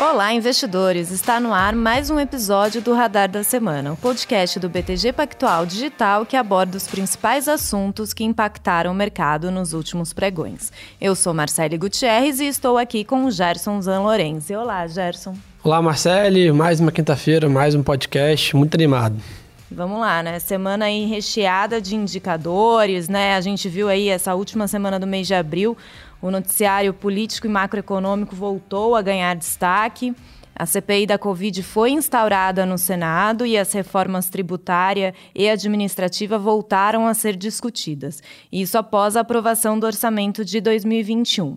Olá, investidores! Está no ar mais um episódio do Radar da Semana, o podcast do BTG Pactual Digital que aborda os principais assuntos que impactaram o mercado nos últimos pregões. Eu sou Marcele Gutierrez e estou aqui com o Gerson Zanlorenzi. Olá, Gerson. Olá, Marcele. Mais uma quinta-feira, mais um podcast. Muito animado. Vamos lá, né? Semana aí recheada de indicadores, né? A gente viu aí essa última semana do mês de abril o noticiário político e macroeconômico voltou a ganhar destaque. A CPI da Covid foi instaurada no Senado e as reformas tributária e administrativa voltaram a ser discutidas. Isso após a aprovação do orçamento de 2021.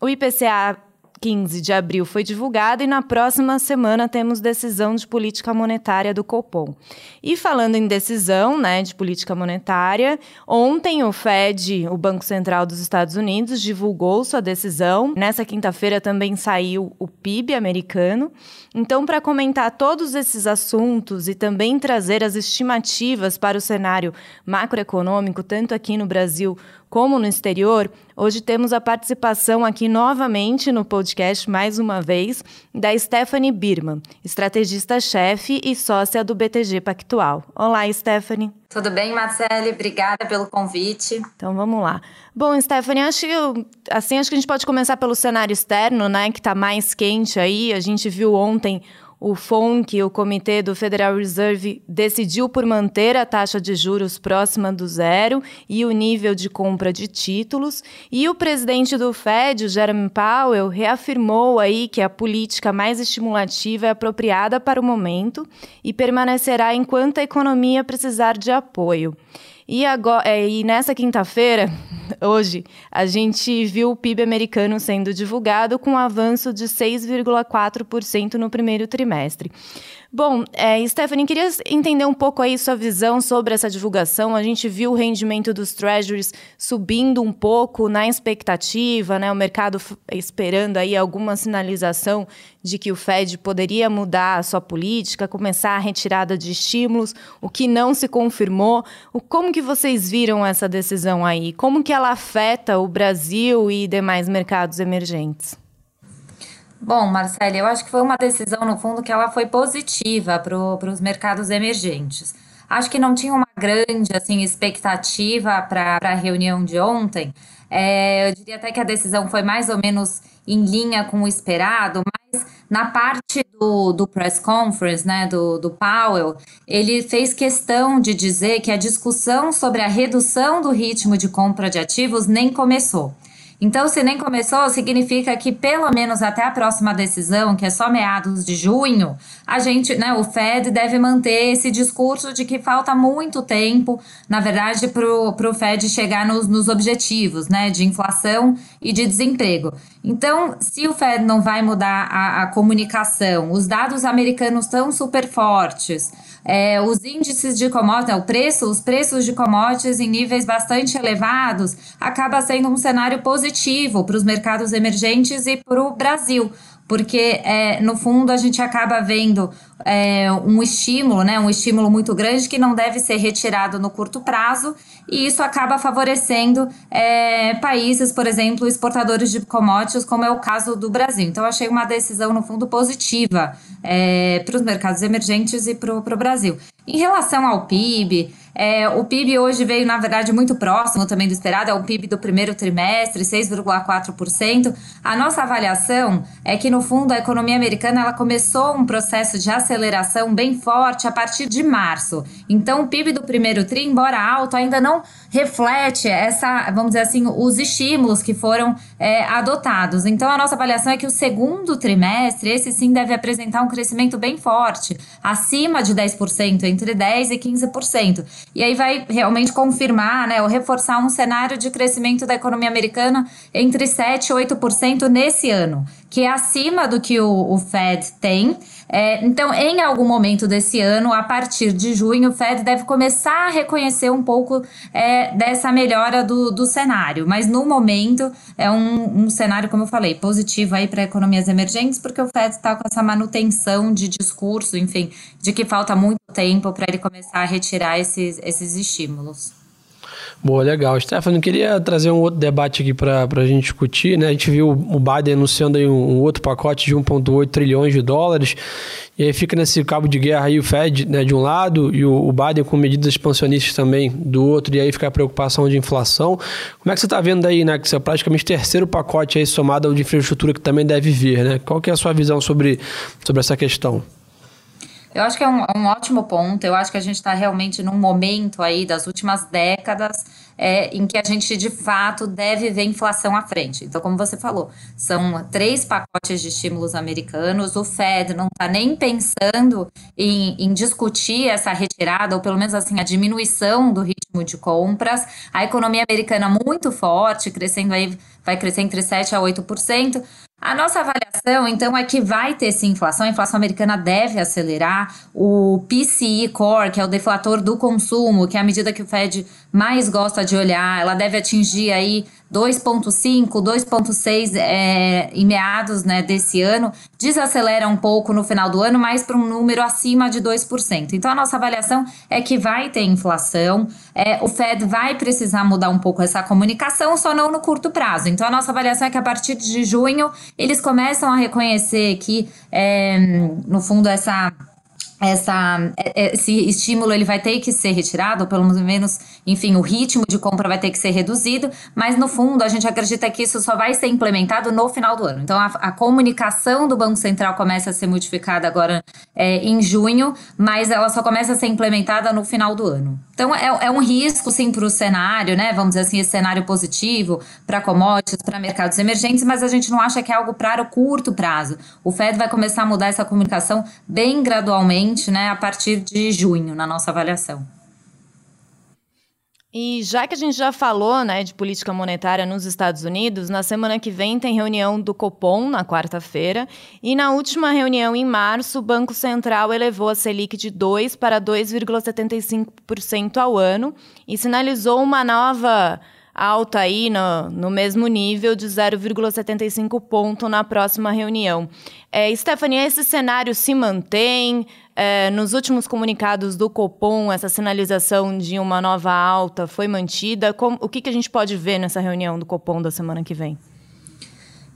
O IPCA 15 de abril foi divulgado e na próxima semana temos decisão de política monetária do Copom. E falando em decisão, né, de política monetária, ontem o Fed, o Banco Central dos Estados Unidos, divulgou sua decisão. Nessa quinta-feira também saiu o PIB americano. Então, para comentar todos esses assuntos e também trazer as estimativas para o cenário macroeconômico, tanto aqui no Brasil como no exterior, hoje temos a participação aqui novamente no podcast, mais uma vez, da Stephanie Birman, estrategista-chefe e sócia do BTG Pactual. Olá, Stephanie. Tudo bem, Marcele? Obrigada pelo convite. Então vamos lá. Bom, Stephanie, acho que, assim, acho que a gente pode começar pelo cenário externo, né, que está mais quente aí. A gente viu ontem o FONC, o Comitê do Federal Reserve, decidiu por manter a taxa de juros próxima do zero e o nível de compra de títulos. E o presidente do Fed, o Jeremy Powell, reafirmou aí que a política mais estimulativa é apropriada para o momento e permanecerá enquanto a economia precisar de apoio. E, agora, é, e nessa quinta-feira, hoje, a gente viu o PIB americano sendo divulgado com um avanço de 6,4% no primeiro trimestre. Bom, é, Stephanie, queria entender um pouco aí sua visão sobre essa divulgação. A gente viu o rendimento dos treasuries subindo um pouco na expectativa, né? O mercado esperando aí alguma sinalização de que o Fed poderia mudar a sua política, começar a retirada de estímulos, o que não se confirmou. Como que vocês viram essa decisão aí? Como que ela afeta o Brasil e demais mercados emergentes? Bom, Marcele, eu acho que foi uma decisão, no fundo, que ela foi positiva para os mercados emergentes. Acho que não tinha uma grande assim, expectativa para a reunião de ontem. É, eu diria até que a decisão foi mais ou menos em linha com o esperado, mas na parte do, do press conference, né, do, do Powell, ele fez questão de dizer que a discussão sobre a redução do ritmo de compra de ativos nem começou. Então, se nem começou, significa que pelo menos até a próxima decisão, que é só meados de junho, a gente, né, o Fed deve manter esse discurso de que falta muito tempo, na verdade, para o Fed chegar nos, nos objetivos, né, de inflação e de desemprego. Então, se o Fed não vai mudar a, a comunicação, os dados americanos estão super fortes, é, os índices de commodities, o preço, os preços de commodities em níveis bastante elevados, acaba sendo um cenário positivo para os mercados emergentes e para o Brasil porque é, no fundo a gente acaba vendo é, um estímulo, né, um estímulo muito grande que não deve ser retirado no curto prazo, e isso acaba favorecendo é, países, por exemplo, exportadores de commodities, como é o caso do Brasil. Então, achei uma decisão, no fundo, positiva é, para os mercados emergentes e para o Brasil. Em relação ao PIB, é, o PIB hoje veio, na verdade, muito próximo também do esperado, é o PIB do primeiro trimestre, 6,4%. A nossa avaliação é que, no fundo, a economia americana ela começou um processo de aceleração bem forte a partir de março. Então, o PIB do primeiro tri, embora alto, ainda não reflete essa, vamos dizer assim, os estímulos que foram é, adotados. Então, a nossa avaliação é que o segundo trimestre, esse sim deve apresentar um crescimento bem forte, acima de 10%, entre 10% e 15%. E aí vai realmente confirmar, né, ou reforçar um cenário de crescimento da economia americana entre 7% e 8% nesse ano, que é acima do que o, o Fed tem. É, então, em algum momento desse ano, a partir de junho, o Fed deve começar a reconhecer um pouco é, dessa melhora do, do cenário. Mas no momento é um, um cenário, como eu falei, positivo aí para economias emergentes, porque o Fed está com essa manutenção de discurso, enfim, de que falta muito tempo para ele começar a retirar esses, esses estímulos. Boa, legal. Stefano, queria trazer um outro debate aqui para a gente discutir. Né? A gente viu o Biden anunciando aí um, um outro pacote de 1,8 trilhões de dólares. E aí fica nesse cabo de guerra aí o Fed né, de um lado e o, o Biden com medidas expansionistas também do outro. E aí fica a preocupação de inflação. Como é que você está vendo aí, né? Que é praticamente terceiro pacote aí somado ao de infraestrutura que também deve vir, né? Qual que é a sua visão sobre, sobre essa questão? Eu acho que é um, um ótimo ponto. Eu acho que a gente está realmente num momento aí das últimas décadas é, em que a gente de fato deve ver inflação à frente. Então, como você falou, são três pacotes de estímulos americanos. O Fed não está nem pensando em, em, discutir essa retirada, ou pelo menos assim, a diminuição do ritmo de compras. A economia americana muito forte, crescendo aí, vai crescer entre 7% a 8%. A nossa avaliação, então, é que vai ter sim inflação. A inflação americana deve acelerar. O PCE Core, que é o deflator do consumo, que é a medida que o Fed mais gosta de olhar, ela deve atingir aí 2,5, 2,6 é, em meados né, desse ano, desacelera um pouco no final do ano, mas para um número acima de 2%. Então, a nossa avaliação é que vai ter inflação, é, o Fed vai precisar mudar um pouco essa comunicação, só não no curto prazo. Então, a nossa avaliação é que a partir de junho eles começam a reconhecer que, é, no fundo, essa essa, é, é, esse estímulo ele vai ter que ser retirado, ou pelo menos, enfim, o ritmo de compra vai ter que ser reduzido, mas no fundo a gente acredita que isso só vai ser implementado no final do ano. Então a, a comunicação do Banco Central começa a ser modificada agora é, em junho, mas ela só começa a ser implementada no final do ano. Então é, é um risco, sim, para o cenário, né? Vamos dizer assim, esse cenário positivo para commodities, para mercados emergentes, mas a gente não acha que é algo para o curto prazo. O Fed vai começar a mudar essa comunicação bem gradualmente né, a partir de junho, na nossa avaliação. E já que a gente já falou né, de política monetária nos Estados Unidos, na semana que vem tem reunião do Copom, na quarta-feira, e na última reunião, em março, o Banco Central elevou a Selic de 2% para 2,75% ao ano e sinalizou uma nova alta aí no, no mesmo nível de 0,75 ponto na próxima reunião. É, Stephanie, esse cenário se mantém? É, nos últimos comunicados do Copom, essa sinalização de uma nova alta foi mantida? O que, que a gente pode ver nessa reunião do Copom da semana que vem?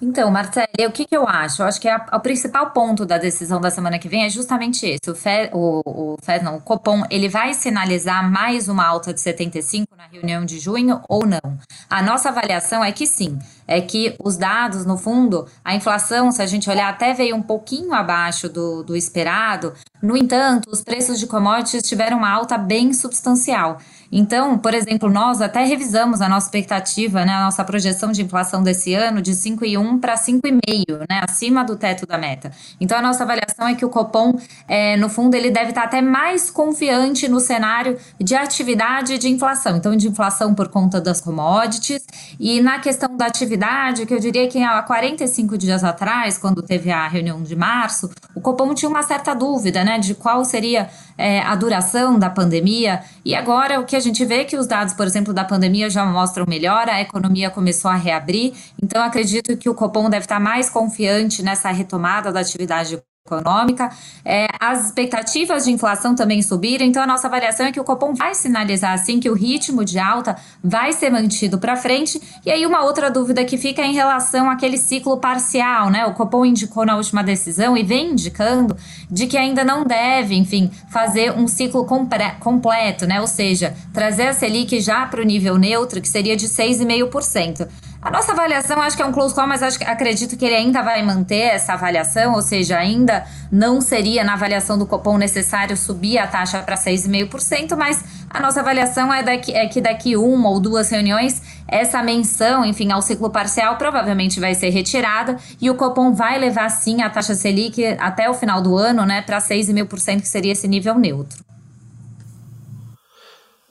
Então, Marcelo, o que, que eu acho? Eu acho que a, o principal ponto da decisão da semana que vem é justamente esse. O o, o, não, o Copom, ele vai sinalizar mais uma alta de 75 na reunião de junho ou não? A nossa avaliação é que sim. É que os dados, no fundo, a inflação, se a gente olhar, até veio um pouquinho abaixo do, do esperado. No entanto, os preços de commodities tiveram uma alta bem substancial. Então, por exemplo, nós até revisamos a nossa expectativa, né, a nossa projeção de inflação desse ano de 5,1 para 5,5, né, acima do teto da meta. Então, a nossa avaliação é que o Copom, é, no fundo, ele deve estar até mais confiante no cenário de atividade de inflação. Então, de inflação por conta das commodities e na questão da atividade, que eu diria que há 45 dias atrás, quando teve a reunião de março, o Copom tinha uma certa dúvida, né, de qual seria é, a duração da pandemia. E agora o que a gente vê é que os dados, por exemplo, da pandemia já mostram melhor, a economia começou a reabrir. Então, acredito que o Copom deve estar mais confiante nessa retomada da atividade econômica, é, as expectativas de inflação também subiram, então a nossa avaliação é que o Copom vai sinalizar assim que o ritmo de alta vai ser mantido para frente. E aí uma outra dúvida que fica é em relação àquele ciclo parcial, né? O Copom indicou na última decisão e vem indicando de que ainda não deve, enfim, fazer um ciclo completo, né? Ou seja, trazer a Selic já para o nível neutro, que seria de 6,5%. A nossa avaliação acho que é um close call, mas acho, acredito que ele ainda vai manter essa avaliação, ou seja, ainda não seria na avaliação do Copom necessário subir a taxa para 6,5%, mas a nossa avaliação é, daqui, é que daqui uma ou duas reuniões essa menção, enfim, ao ciclo parcial provavelmente vai ser retirada e o Copom vai levar sim a taxa Selic até o final do ano, né, para 6,5%, que seria esse nível neutro.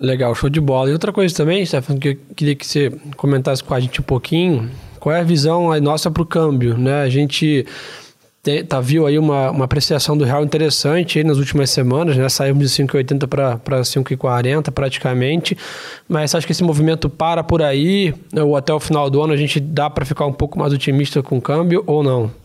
Legal, show de bola. E outra coisa também, Stefano, que eu queria que você comentasse com a gente um pouquinho, qual é a visão nossa para o câmbio, né? A gente tá, viu aí uma, uma apreciação do real interessante aí nas últimas semanas, né? Saímos de 5,80 para 5,40 praticamente, mas acho que esse movimento para por aí, ou até o final do ano a gente dá para ficar um pouco mais otimista com o câmbio ou não?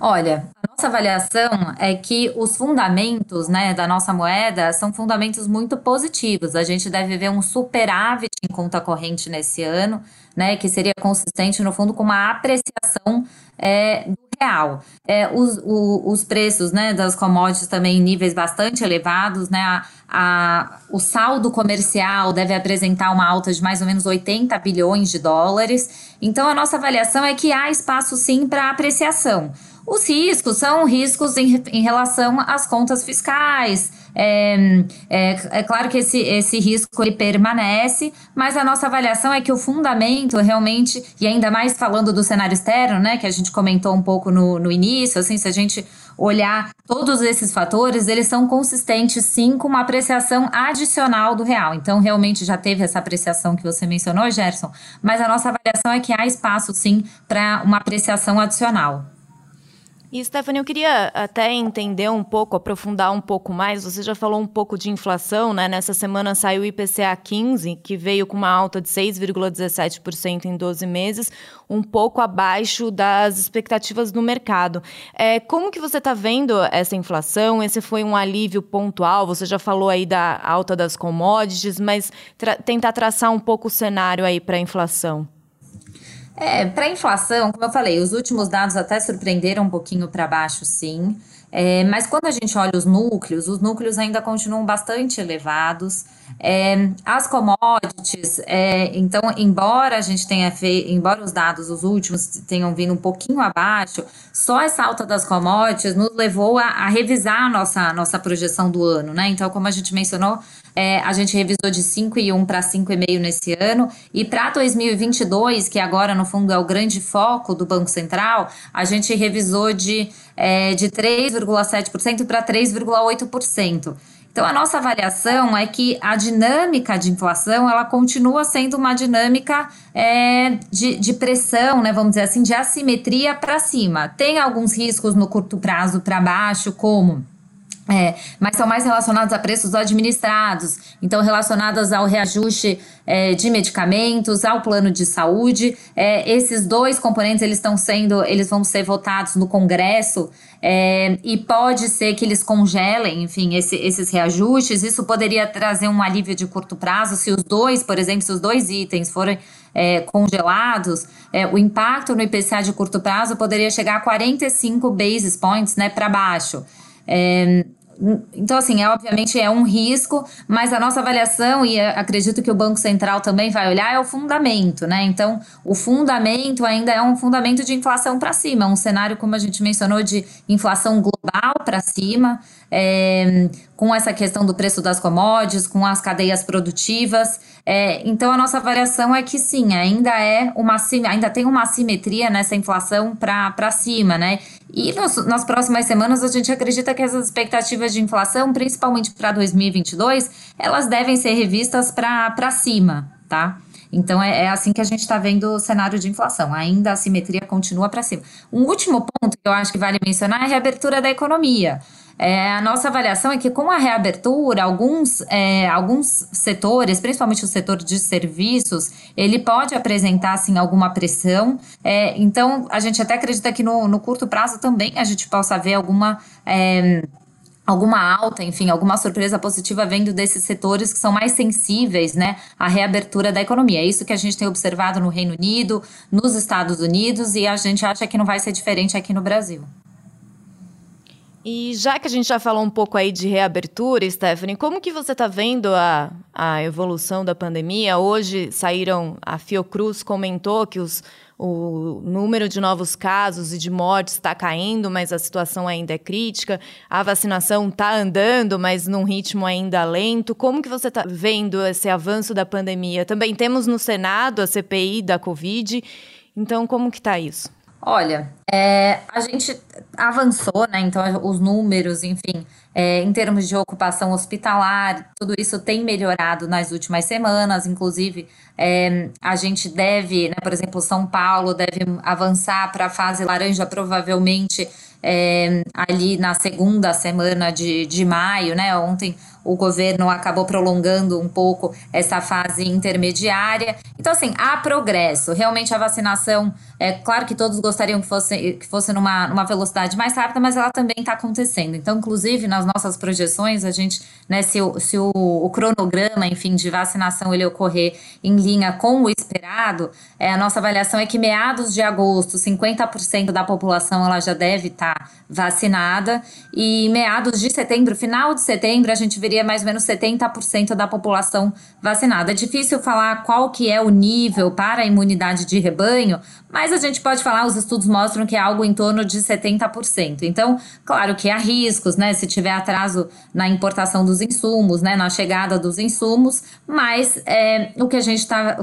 Olha, a nossa avaliação é que os fundamentos né, da nossa moeda são fundamentos muito positivos. A gente deve ver um superávit em conta corrente nesse ano, né, que seria consistente, no fundo, com uma apreciação é, do real. É, os, o, os preços né, das commodities também em níveis bastante elevados, né, a, a, o saldo comercial deve apresentar uma alta de mais ou menos 80 bilhões de dólares. Então, a nossa avaliação é que há espaço sim para apreciação. Os riscos são riscos em, em relação às contas fiscais. É, é, é, claro que esse, esse risco ele permanece, mas a nossa avaliação é que o fundamento realmente, e ainda mais falando do cenário externo, né, que a gente comentou um pouco no, no início, assim, se a gente olhar todos esses fatores, eles são consistentes sim com uma apreciação adicional do real. Então, realmente já teve essa apreciação que você mencionou, Gerson, mas a nossa avaliação é que há espaço sim para uma apreciação adicional. E, Stephanie, eu queria até entender um pouco, aprofundar um pouco mais. Você já falou um pouco de inflação, né? Nessa semana saiu o IPCA 15, que veio com uma alta de 6,17% em 12 meses, um pouco abaixo das expectativas do mercado. É, como que você está vendo essa inflação? Esse foi um alívio pontual? Você já falou aí da alta das commodities, mas tra tentar traçar um pouco o cenário aí para a inflação. É, para a inflação, como eu falei, os últimos dados até surpreenderam um pouquinho para baixo, sim. É, mas quando a gente olha os núcleos, os núcleos ainda continuam bastante elevados. É, as commodities, é, então, embora a gente tenha feito, embora os dados, os últimos, tenham vindo um pouquinho abaixo, só essa alta das commodities nos levou a, a revisar a nossa, nossa projeção do ano, né? Então, como a gente mencionou, é, a gente revisou de 5,1 para 5,5 nesse ano. E para 2022, que agora no fundo é o grande foco do Banco Central, a gente revisou de, é, de 3,7% para 3,8%. Então, a nossa avaliação é que a dinâmica de inflação ela continua sendo uma dinâmica é, de, de pressão, né, vamos dizer assim, de assimetria para cima. Tem alguns riscos no curto prazo para baixo, como é, mas são mais relacionados a preços administrados, então relacionadas ao reajuste é, de medicamentos, ao plano de saúde. É, esses dois componentes eles estão sendo, eles vão ser votados no Congresso é, e pode ser que eles congelem, enfim, esse, esses reajustes. Isso poderia trazer um alívio de curto prazo se os dois, por exemplo, se os dois itens forem é, congelados, é, o impacto no IPCA de curto prazo poderia chegar a 45 basis points, né, para baixo. É, então, assim, é, obviamente é um risco, mas a nossa avaliação, e acredito que o Banco Central também vai olhar, é o fundamento, né? Então, o fundamento ainda é um fundamento de inflação para cima, um cenário, como a gente mencionou, de inflação global para cima, é, com essa questão do preço das commodities, com as cadeias produtivas. É, então, a nossa avaliação é que sim, ainda é uma ainda tem uma assimetria nessa inflação para cima, né? E nos, nas próximas semanas a gente acredita que essas expectativas de inflação, principalmente para 2022, elas devem ser revistas para cima, tá? Então é, é, assim que a gente está vendo o cenário de inflação. Ainda a simetria continua para cima. Um último ponto que eu acho que vale mencionar é a reabertura da economia. É, a nossa avaliação é que com a reabertura, alguns, é, alguns setores, principalmente o setor de serviços, ele pode apresentar assim, alguma pressão. É, então, a gente até acredita que no, no curto prazo também a gente possa ver alguma é, alguma alta, enfim, alguma surpresa positiva vendo desses setores que são mais sensíveis, né, à reabertura da economia. É isso que a gente tem observado no Reino Unido, nos Estados Unidos e a gente acha que não vai ser diferente aqui no Brasil. E já que a gente já falou um pouco aí de reabertura, Stephanie, como que você está vendo a, a evolução da pandemia? Hoje saíram, a Fiocruz comentou que os, o número de novos casos e de mortes está caindo, mas a situação ainda é crítica. A vacinação está andando, mas num ritmo ainda lento. Como que você está vendo esse avanço da pandemia? Também temos no Senado a CPI da Covid. Então, como que está isso? Olha, é, a gente avançou, né? Então, os números, enfim, é, em termos de ocupação hospitalar, tudo isso tem melhorado nas últimas semanas. Inclusive, é, a gente deve, né, por exemplo, São Paulo deve avançar para a fase laranja, provavelmente é, ali na segunda semana de, de maio, né? Ontem o governo acabou prolongando um pouco essa fase intermediária. Então, assim, há progresso. Realmente a vacinação, é claro que todos gostariam que fosse, que fosse numa, numa velocidade mais rápida, mas ela também está acontecendo. Então, inclusive, nas nossas projeções, a gente, né, se, o, se o, o, cronograma, enfim, de vacinação ele ocorrer em linha com o esperado, é, a nossa avaliação é que meados de agosto, 50% da população ela já deve estar tá vacinada, e meados de setembro, final de setembro, a gente veria mais ou menos 70% da população vacinada. É difícil falar qual que é o nível para a imunidade de rebanho, mas a gente pode falar, os estudos mostram que é algo em torno de 70%. Então, claro que há riscos, né? Se tiver atraso na importação dos insumos, né? Na chegada dos insumos, mas é, o que a gente está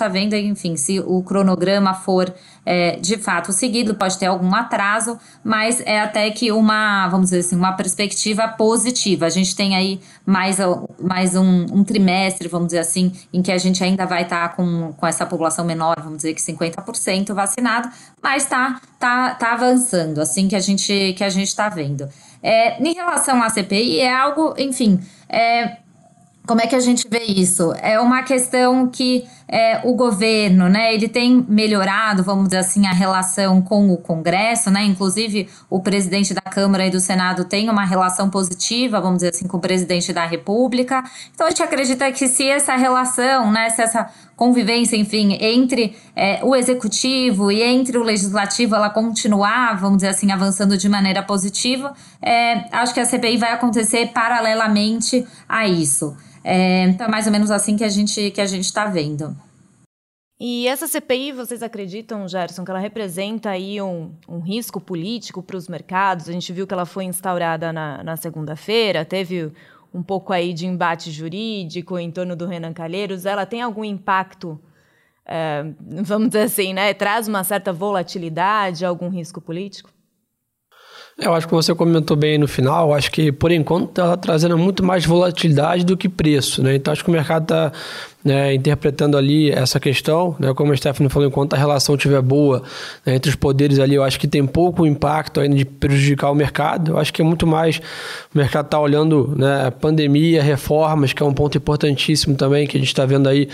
está vendo, enfim, se o cronograma for é, de fato seguido, pode ter algum atraso, mas é até que uma, vamos dizer assim, uma perspectiva positiva. A gente tem aí mais, mais um, um trimestre, vamos dizer assim, em que a gente ainda vai estar tá com, com essa população menor, vamos dizer que 50% vacinado, mas está tá, tá avançando, assim que a gente que a gente está vendo. É, em relação à CPI, é algo, enfim, é, como é que a gente vê isso? É uma questão que é, o governo, né, ele tem melhorado, vamos dizer assim, a relação com o Congresso, né, inclusive o presidente da Câmara e do Senado tem uma relação positiva, vamos dizer assim, com o presidente da República. Então a gente acredita que se essa relação, né, se essa convivência, enfim, entre é, o executivo e entre o legislativo, ela continuar, vamos dizer assim, avançando de maneira positiva, é, acho que a CPI vai acontecer paralelamente a isso. É, então, é mais ou menos assim que a gente que a gente está vendo. E essa CPI, vocês acreditam, Gerson, que ela representa aí um, um risco político para os mercados? A gente viu que ela foi instaurada na, na segunda-feira, teve um pouco aí de embate jurídico em torno do Renan Calheiros. Ela tem algum impacto, é, vamos dizer assim, né? Traz uma certa volatilidade, algum risco político? Eu acho que você comentou bem no final, acho que por enquanto está trazendo muito mais volatilidade do que preço, né? Então acho que o mercado está né, interpretando ali essa questão, né? Como a Stephanie falou, enquanto a relação estiver boa né, entre os poderes ali, eu acho que tem pouco impacto ainda de prejudicar o mercado. Eu acho que é muito mais o mercado está olhando né, pandemia, reformas, que é um ponto importantíssimo também que a gente está vendo aí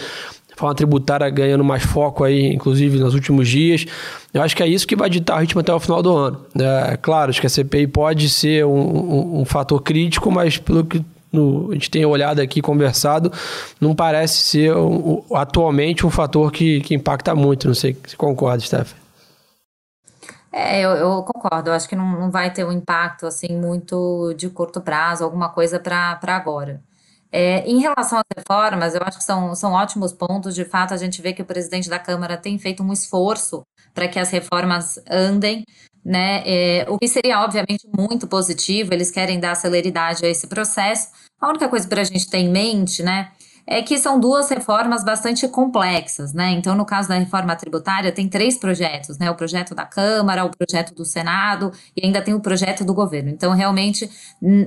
forma tributária ganhando mais foco aí, inclusive nos últimos dias. Eu acho que é isso que vai ditar o ritmo até o final do ano. É, claro, acho que a CPI pode ser um, um, um fator crítico, mas pelo que no, a gente tem olhado aqui, conversado, não parece ser um, atualmente um fator que, que impacta muito. Não sei se concorda, Stephanie. É, eu, eu, concordo. Eu acho que não, não vai ter um impacto assim muito de curto prazo, alguma coisa para agora. É, em relação às reformas, eu acho que são, são ótimos pontos. De fato, a gente vê que o presidente da Câmara tem feito um esforço para que as reformas andem, né? É, o que seria, obviamente, muito positivo. Eles querem dar celeridade a esse processo. A única coisa para a gente ter em mente, né? É que são duas reformas bastante complexas, né? Então, no caso da reforma tributária, tem três projetos, né? O projeto da Câmara, o projeto do Senado e ainda tem o projeto do governo. Então, realmente,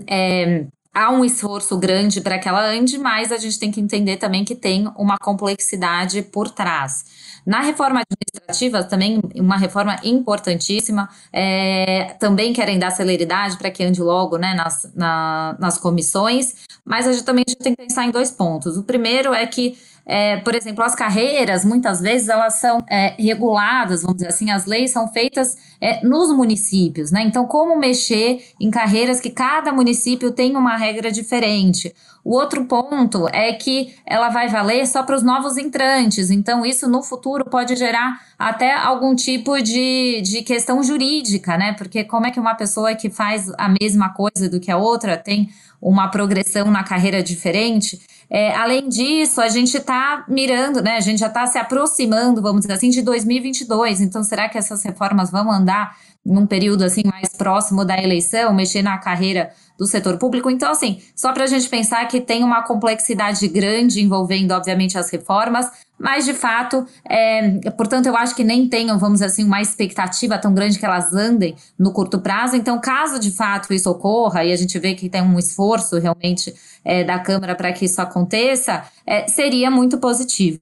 é, há um esforço grande para que ela ande, mas a gente tem que entender também que tem uma complexidade por trás. Na reforma administrativa, também uma reforma importantíssima, é, também querem dar celeridade para que ande logo né, nas, na, nas comissões, mas a gente também tem que pensar em dois pontos. O primeiro é que é, por exemplo, as carreiras, muitas vezes, elas são é, reguladas, vamos dizer assim, as leis são feitas é, nos municípios, né? Então, como mexer em carreiras que cada município tem uma regra diferente? O outro ponto é que ela vai valer só para os novos entrantes, então isso no futuro pode gerar até algum tipo de, de questão jurídica, né? Porque como é que uma pessoa que faz a mesma coisa do que a outra tem uma progressão na carreira diferente? É, além disso, a gente está mirando, né? A gente já está se aproximando, vamos dizer assim, de 2022. Então, será que essas reformas vão andar num período assim mais próximo da eleição, mexer na carreira do setor público. Então, assim, só para a gente pensar que tem uma complexidade grande envolvendo, obviamente, as reformas, mas de fato, é, portanto, eu acho que nem tenham, vamos dizer assim, uma expectativa tão grande que elas andem no curto prazo. Então, caso de fato isso ocorra, e a gente vê que tem um esforço realmente é, da Câmara para que isso aconteça, é, seria muito positivo,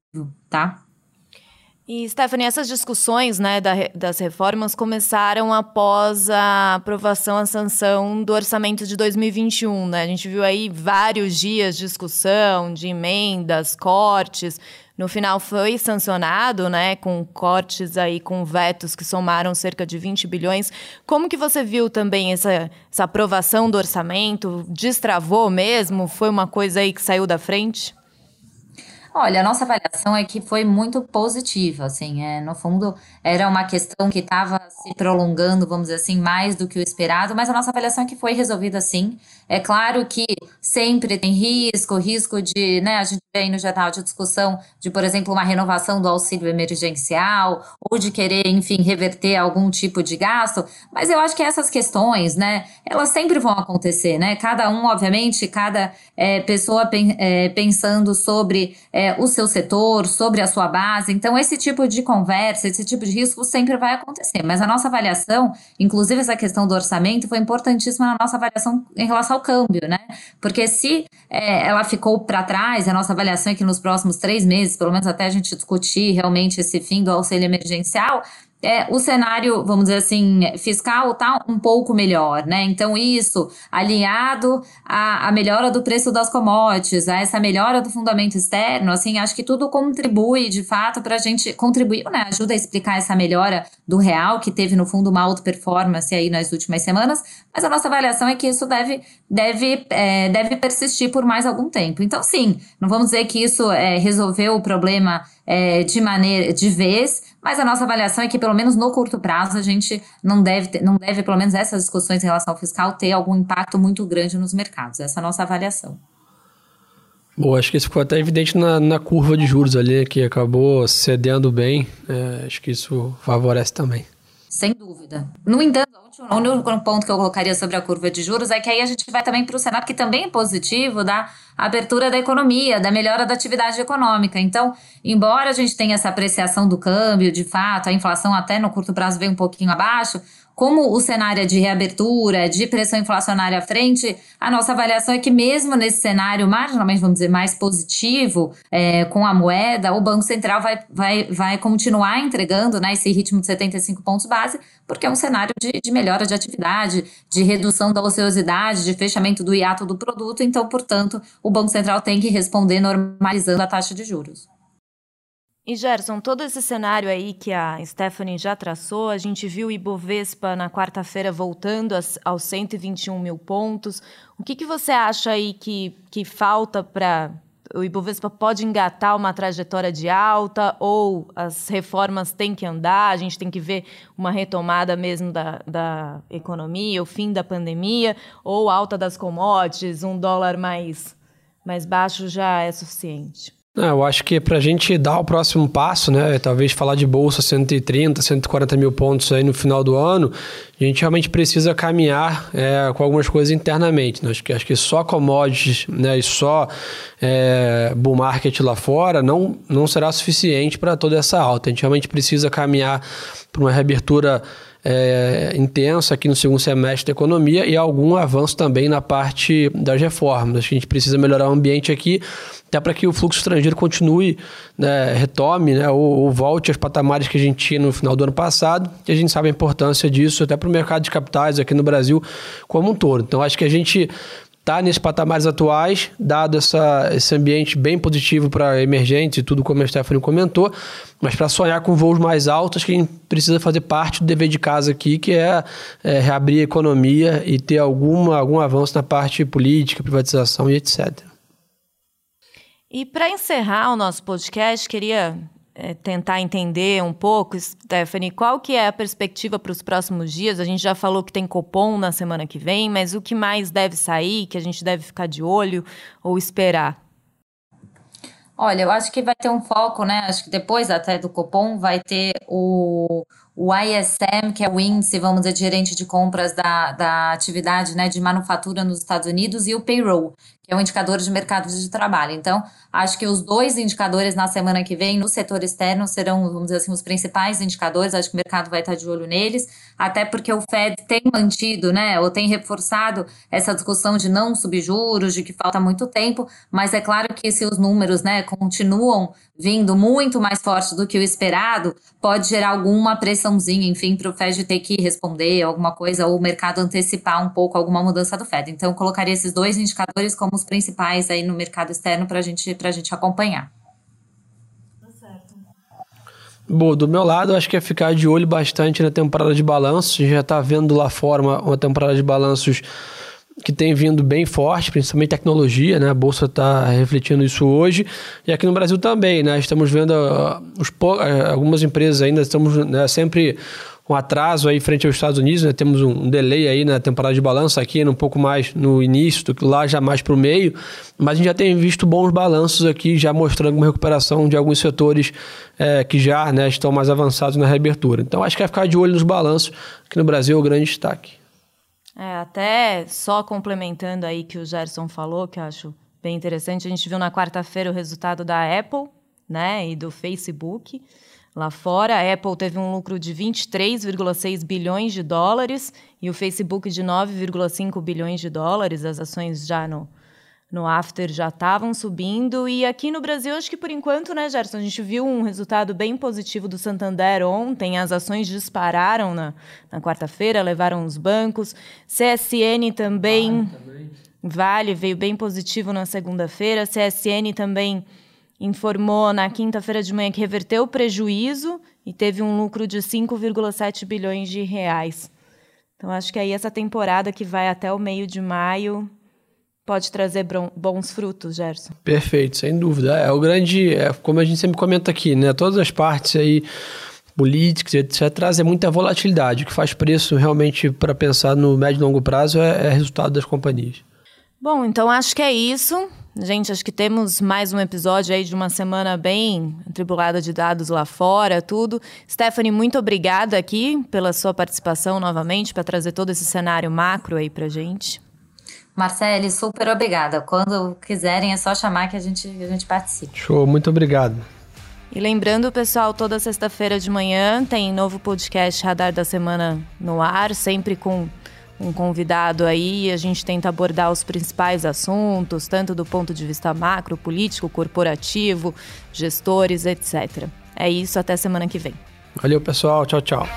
tá? E, Stephanie, essas discussões né, da, das reformas começaram após a aprovação, a sanção do orçamento de 2021. Né? A gente viu aí vários dias de discussão, de emendas, cortes, no final foi sancionado, né, com cortes aí, com vetos que somaram cerca de 20 bilhões. Como que você viu também essa, essa aprovação do orçamento? Destravou mesmo? Foi uma coisa aí que saiu da frente? Olha, a nossa avaliação é que foi muito positiva, assim, é, no fundo era uma questão que estava se prolongando, vamos dizer assim, mais do que o esperado, mas a nossa avaliação é que foi resolvida sim. É claro que sempre tem risco, risco de, né, a gente vê aí no geral de discussão de, por exemplo, uma renovação do auxílio emergencial, ou de querer, enfim, reverter algum tipo de gasto, mas eu acho que essas questões, né, elas sempre vão acontecer, né, cada um, obviamente, cada é, pessoa pen, é, pensando sobre é, o seu setor, sobre a sua base, então esse tipo de conversa, esse tipo de risco sempre vai acontecer, mas a nossa avaliação, inclusive essa questão do orçamento, foi importantíssima na nossa avaliação em relação ao câmbio, né? Porque se é, ela ficou para trás, a nossa avaliação é que nos próximos três meses, pelo menos até a gente discutir realmente esse fim do auxílio emergencial, é, o cenário, vamos dizer assim, fiscal está um pouco melhor, né? Então, isso alinhado à, à melhora do preço das commodities, a essa melhora do fundamento externo, assim, acho que tudo contribui, de fato, para a gente contribuir, né? Ajuda a explicar essa melhora do real, que teve, no fundo, uma alta performance aí nas últimas semanas, mas a nossa avaliação é que isso deve, deve, é, deve persistir por mais algum tempo. Então, sim, não vamos dizer que isso é, resolveu o problema é, de maneira de vez, mas a nossa avaliação é que, pelo menos no curto prazo, a gente não deve, ter, não deve, pelo menos essas discussões em relação ao fiscal, ter algum impacto muito grande nos mercados. Essa é a nossa avaliação. Bom, acho que isso ficou até evidente na, na curva de juros ali, que acabou cedendo bem. É, acho que isso favorece também. Sem dúvida. No entanto, o único ponto que eu colocaria sobre a curva de juros é que aí a gente vai também para o cenário que também é positivo da abertura da economia, da melhora da atividade econômica. Então, embora a gente tenha essa apreciação do câmbio, de fato, a inflação até no curto prazo vem um pouquinho abaixo, como o cenário é de reabertura, de pressão inflacionária à frente, a nossa avaliação é que mesmo nesse cenário marginalmente, vamos dizer, mais positivo é, com a moeda, o Banco Central vai, vai, vai continuar entregando né, esse ritmo de 75 pontos base, porque é um cenário de, de melhora de atividade, de redução da ociosidade, de fechamento do hiato do produto, então, portanto, o Banco Central tem que responder normalizando a taxa de juros. E Gerson, todo esse cenário aí que a Stephanie já traçou, a gente viu o Ibovespa na quarta-feira voltando aos 121 mil pontos. O que, que você acha aí que, que falta para o Ibovespa pode engatar uma trajetória de alta ou as reformas têm que andar, a gente tem que ver uma retomada mesmo da, da economia, o fim da pandemia, ou alta das commodities, um dólar mais, mais baixo já é suficiente? Eu acho que para a gente dar o próximo passo, né, talvez falar de bolsa 130, 140 mil pontos aí no final do ano, a gente realmente precisa caminhar é, com algumas coisas internamente. Né? Acho, que, acho que só commodities né, e só é, bull market lá fora não, não será suficiente para toda essa alta. A gente realmente precisa caminhar para uma reabertura é, intensa aqui no segundo semestre da economia e algum avanço também na parte das reformas. A gente precisa melhorar o ambiente aqui, até para que o fluxo estrangeiro continue, né, retome né, ou, ou, volte aos patamares que a gente tinha no final do ano passado. E a gente sabe a importância disso até para o mercado de capitais aqui no Brasil como um todo. Então, acho que a gente está nesses patamares atuais, dado essa, esse ambiente bem positivo para emergentes e tudo como a Stephanie comentou, mas para sonhar com voos mais altos, que a gente precisa fazer parte do dever de casa aqui, que é, é reabrir a economia e ter alguma, algum avanço na parte política, privatização e etc. E para encerrar o nosso podcast, queria é, tentar entender um pouco, Stephanie, qual que é a perspectiva para os próximos dias? A gente já falou que tem Copom na semana que vem, mas o que mais deve sair, que a gente deve ficar de olho ou esperar? Olha, eu acho que vai ter um foco, né? Acho que depois até do Copom vai ter o, o ISM, que é o índice, vamos dizer, gerente de compras da, da atividade né, de manufatura nos Estados Unidos, e o payroll, que é um indicador de mercado de trabalho. Então, acho que os dois indicadores na semana que vem no setor externo serão, vamos dizer assim, os principais indicadores. Acho que o mercado vai estar de olho neles, até porque o Fed tem mantido, né, ou tem reforçado essa discussão de não subjuros, de que falta muito tempo, mas é claro que se os números, né, continuam vindo muito mais forte do que o esperado, pode gerar alguma pressãozinha, enfim, para o Fed ter que responder alguma coisa ou o mercado antecipar um pouco alguma mudança do Fed. Então, eu colocaria esses dois indicadores como os principais aí no mercado externo para gente, a gente acompanhar. Bom, do meu lado, acho que é ficar de olho bastante na temporada de balanços. A gente já está vendo lá fora uma, uma temporada de balanços que tem vindo bem forte, principalmente tecnologia, né? A bolsa está refletindo isso hoje e aqui no Brasil também, né? Estamos vendo uh, os, uh, algumas empresas ainda estamos né, sempre um atraso aí frente aos Estados Unidos, né? Temos um, delay aí na temporada de balanço aqui, um pouco mais no início do que lá, já mais para o meio, mas a gente já tem visto bons balanços aqui, já mostrando uma recuperação de alguns setores é, que já né, estão mais avançados na reabertura. Então acho que é ficar de olho nos balanços, aqui no Brasil é o grande destaque. É, até só complementando aí que o Gerson falou, que eu acho bem interessante, a gente viu na quarta-feira o resultado da Apple, né, e do Facebook. Lá fora, a Apple teve um lucro de 23,6 bilhões de dólares e o Facebook de 9,5 bilhões de dólares. As ações já no, no after já estavam subindo. E aqui no Brasil, acho que por enquanto, né, Gerson? A gente viu um resultado bem positivo do Santander ontem. As ações dispararam na, na quarta-feira, levaram os bancos. CSN também. Vale, também. Vale veio bem positivo na segunda-feira. CSN também informou na quinta-feira de manhã que reverteu o prejuízo e teve um lucro de 5,7 bilhões de reais. Então acho que aí essa temporada que vai até o meio de maio pode trazer bons frutos, Gerson. Perfeito, sem dúvida. É o grande, é, como a gente sempre comenta aqui, né? Todas as partes aí políticas, etc., trazem muita volatilidade. O que faz preço realmente para pensar no médio e longo prazo é, é resultado das companhias. Bom, então acho que é isso. Gente, acho que temos mais um episódio aí de uma semana bem atribulada de dados lá fora, tudo. Stephanie, muito obrigada aqui pela sua participação novamente, para trazer todo esse cenário macro aí pra gente. Marcele, super obrigada. Quando quiserem é só chamar que a gente, a gente participa. Show, muito obrigado. E lembrando, pessoal, toda sexta-feira de manhã tem novo podcast Radar da Semana no ar, sempre com um convidado aí, a gente tenta abordar os principais assuntos, tanto do ponto de vista macro, político, corporativo, gestores, etc. É isso, até semana que vem. Valeu, pessoal. Tchau, tchau.